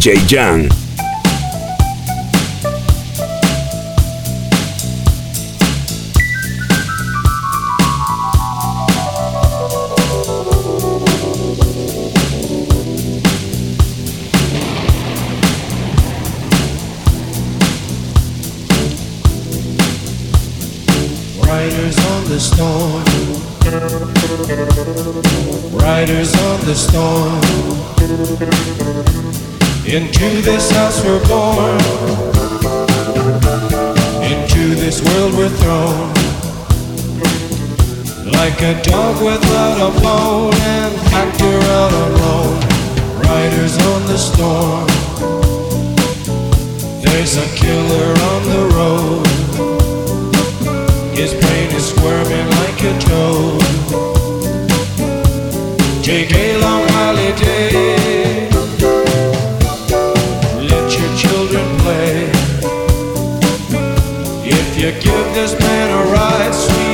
DJ Jan. Riders on the storm. Riders on the storm. Into this house we're born. Into this world we're thrown. Like a dog without a bone and actor out alone. Riders on the storm. There's a killer on the road. His brain is squirming like a toad. Take a long holiday. This man a ride, sweet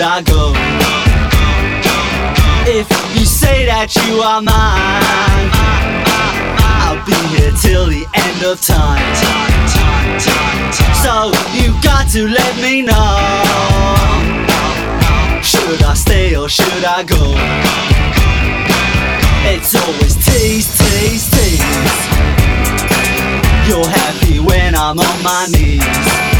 would I go? If you say that you are mine, I'll be here till the end of time. So you've got to let me know. Should I stay or should I go? It's always tease, tease, tease. You're happy when I'm on my knees.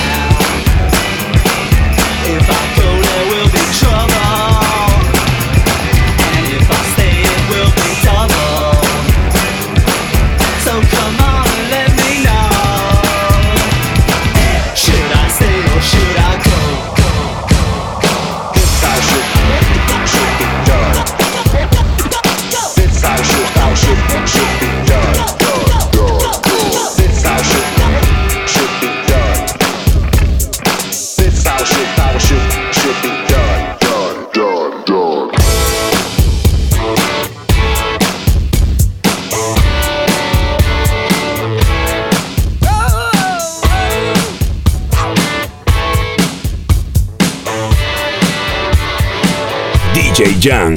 Jan.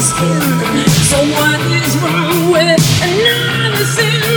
skin. So what is wrong with another sin?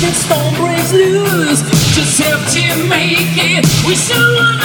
Six storm breaks loose. Just have to make it. We still want.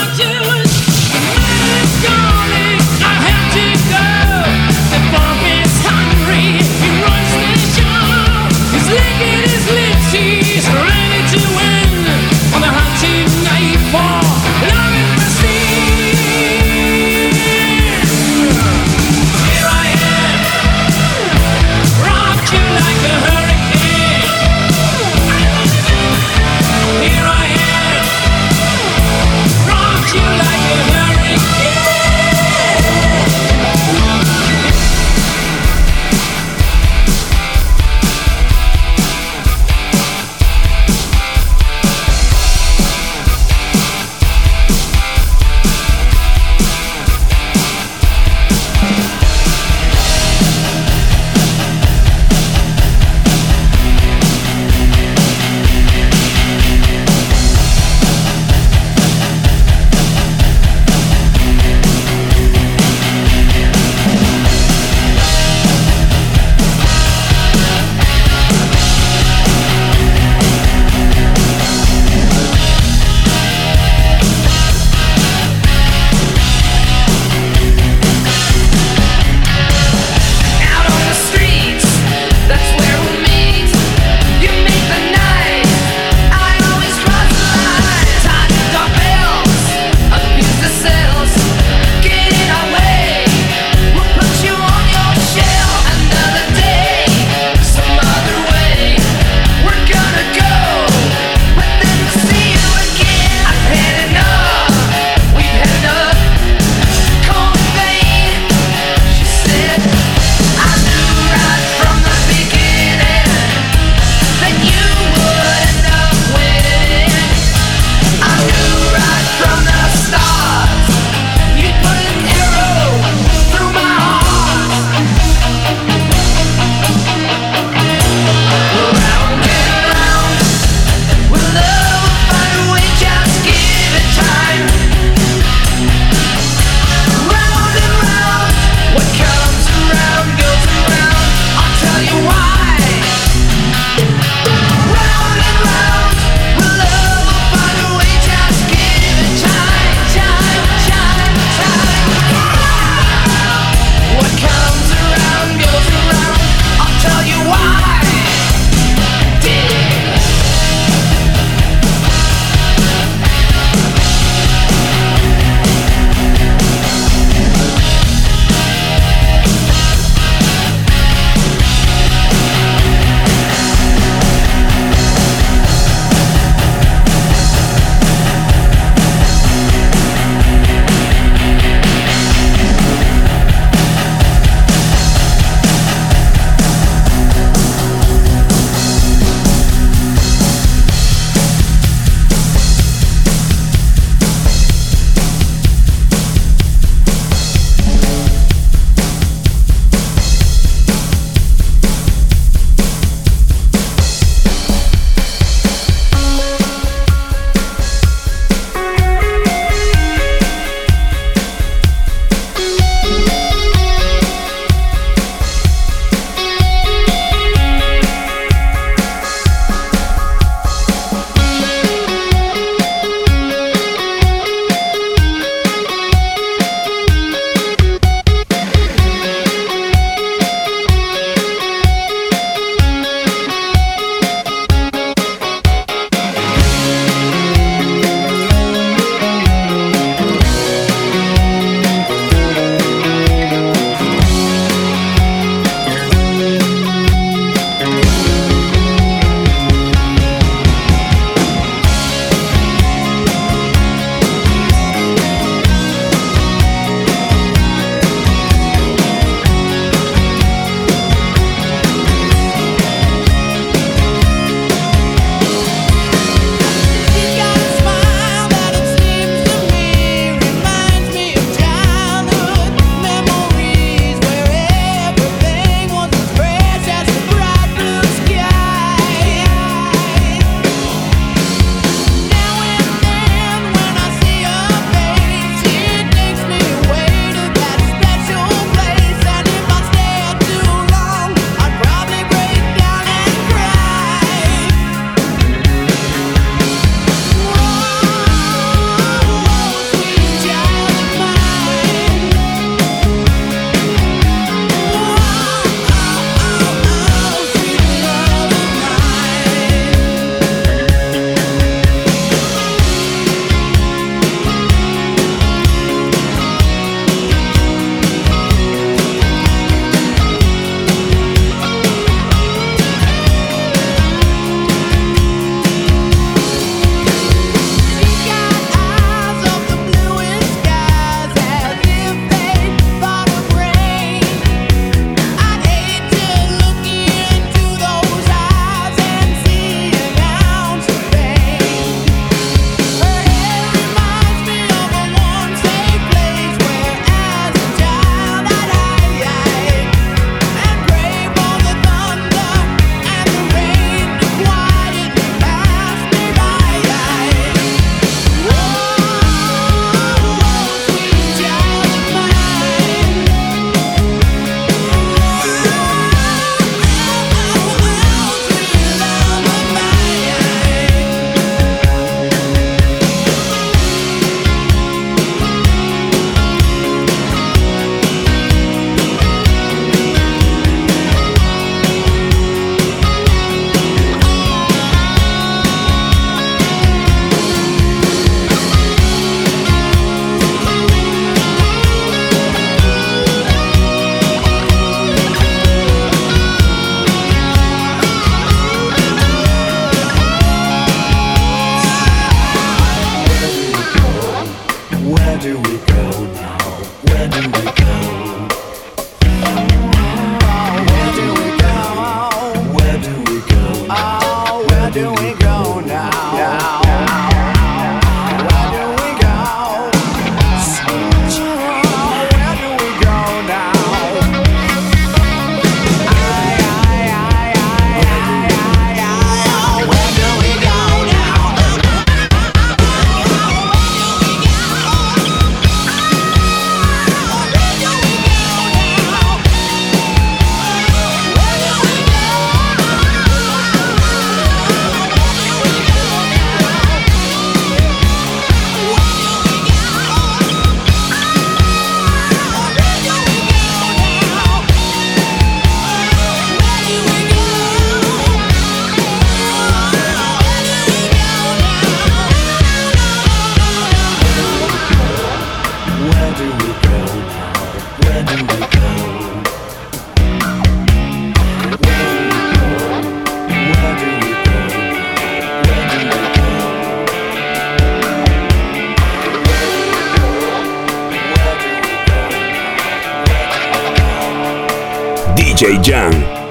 DJ Jan.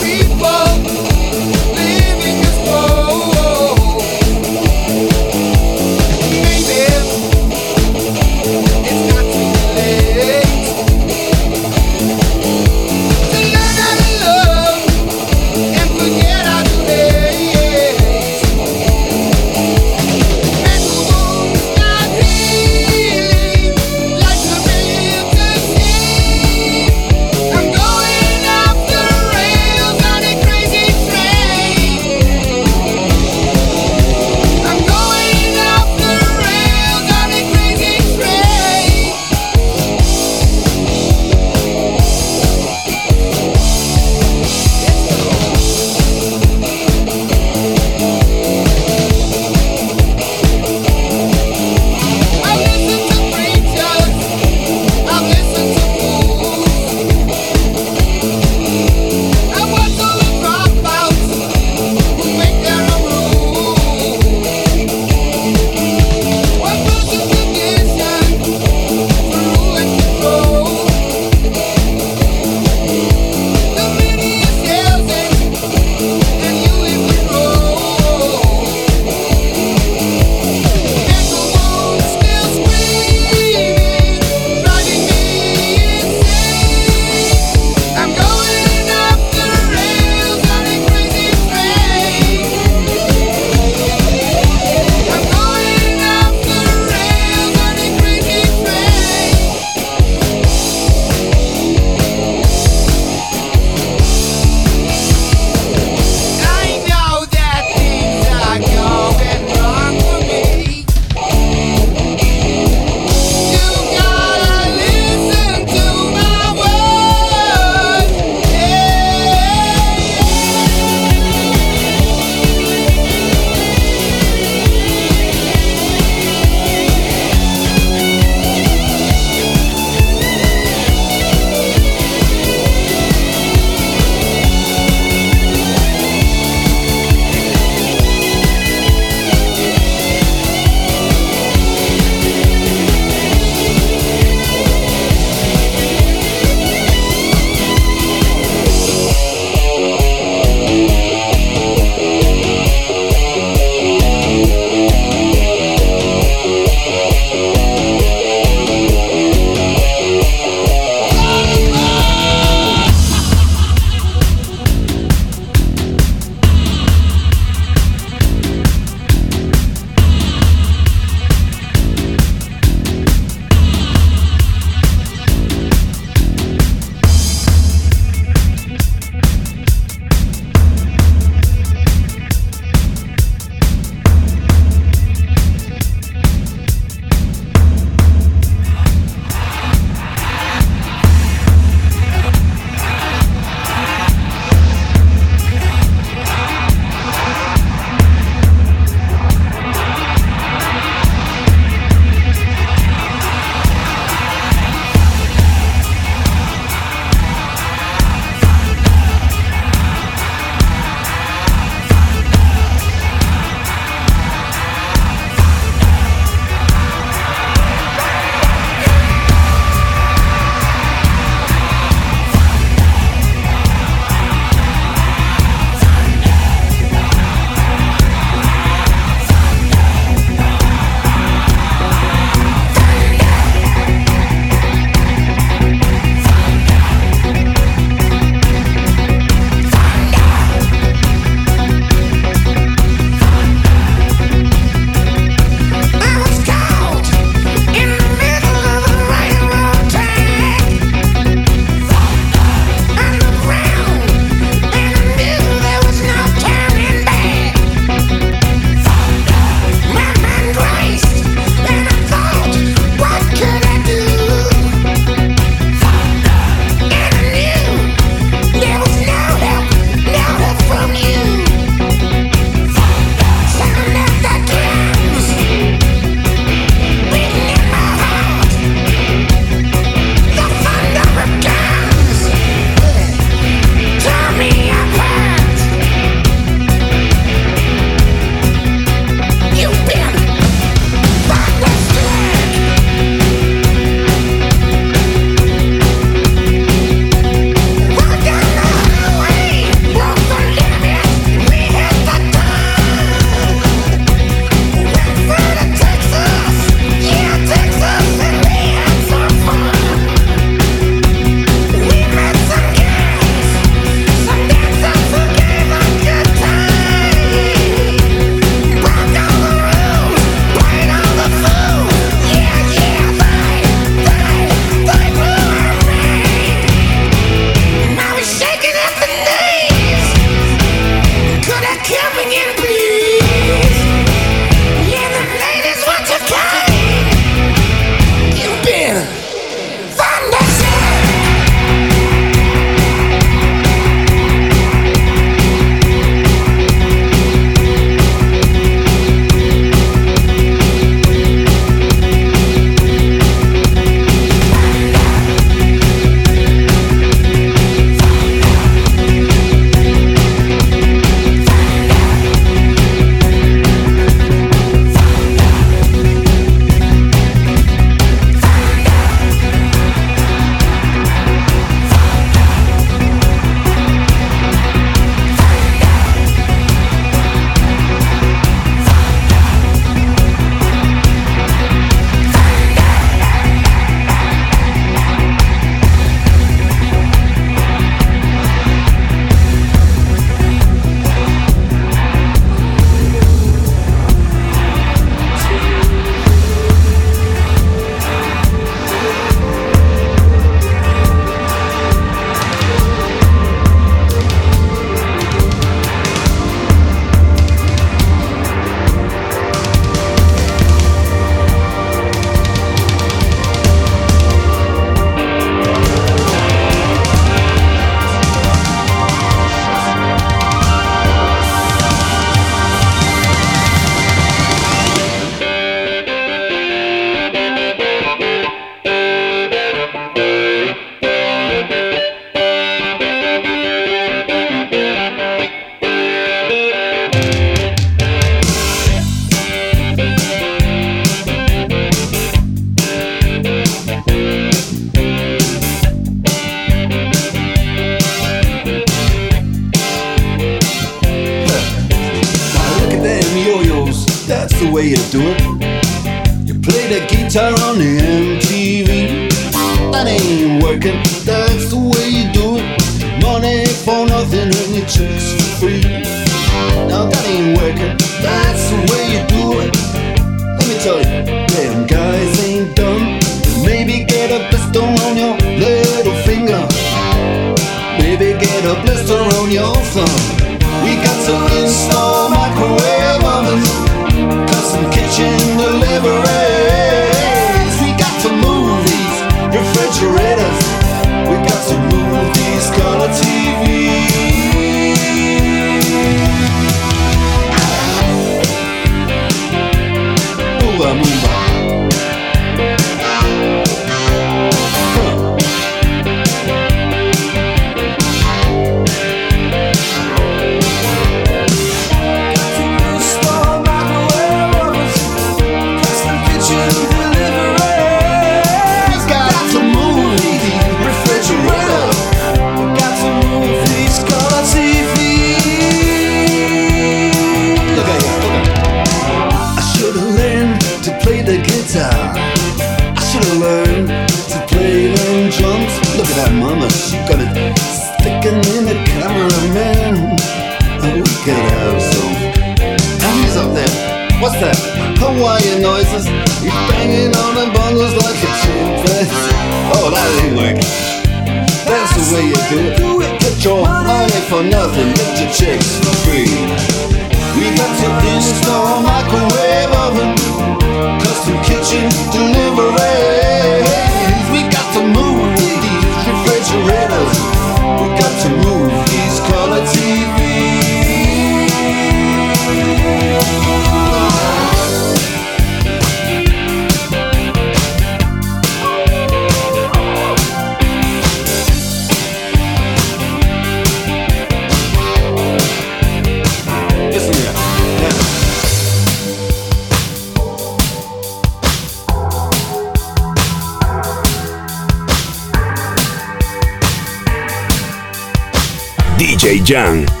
DJ Jan.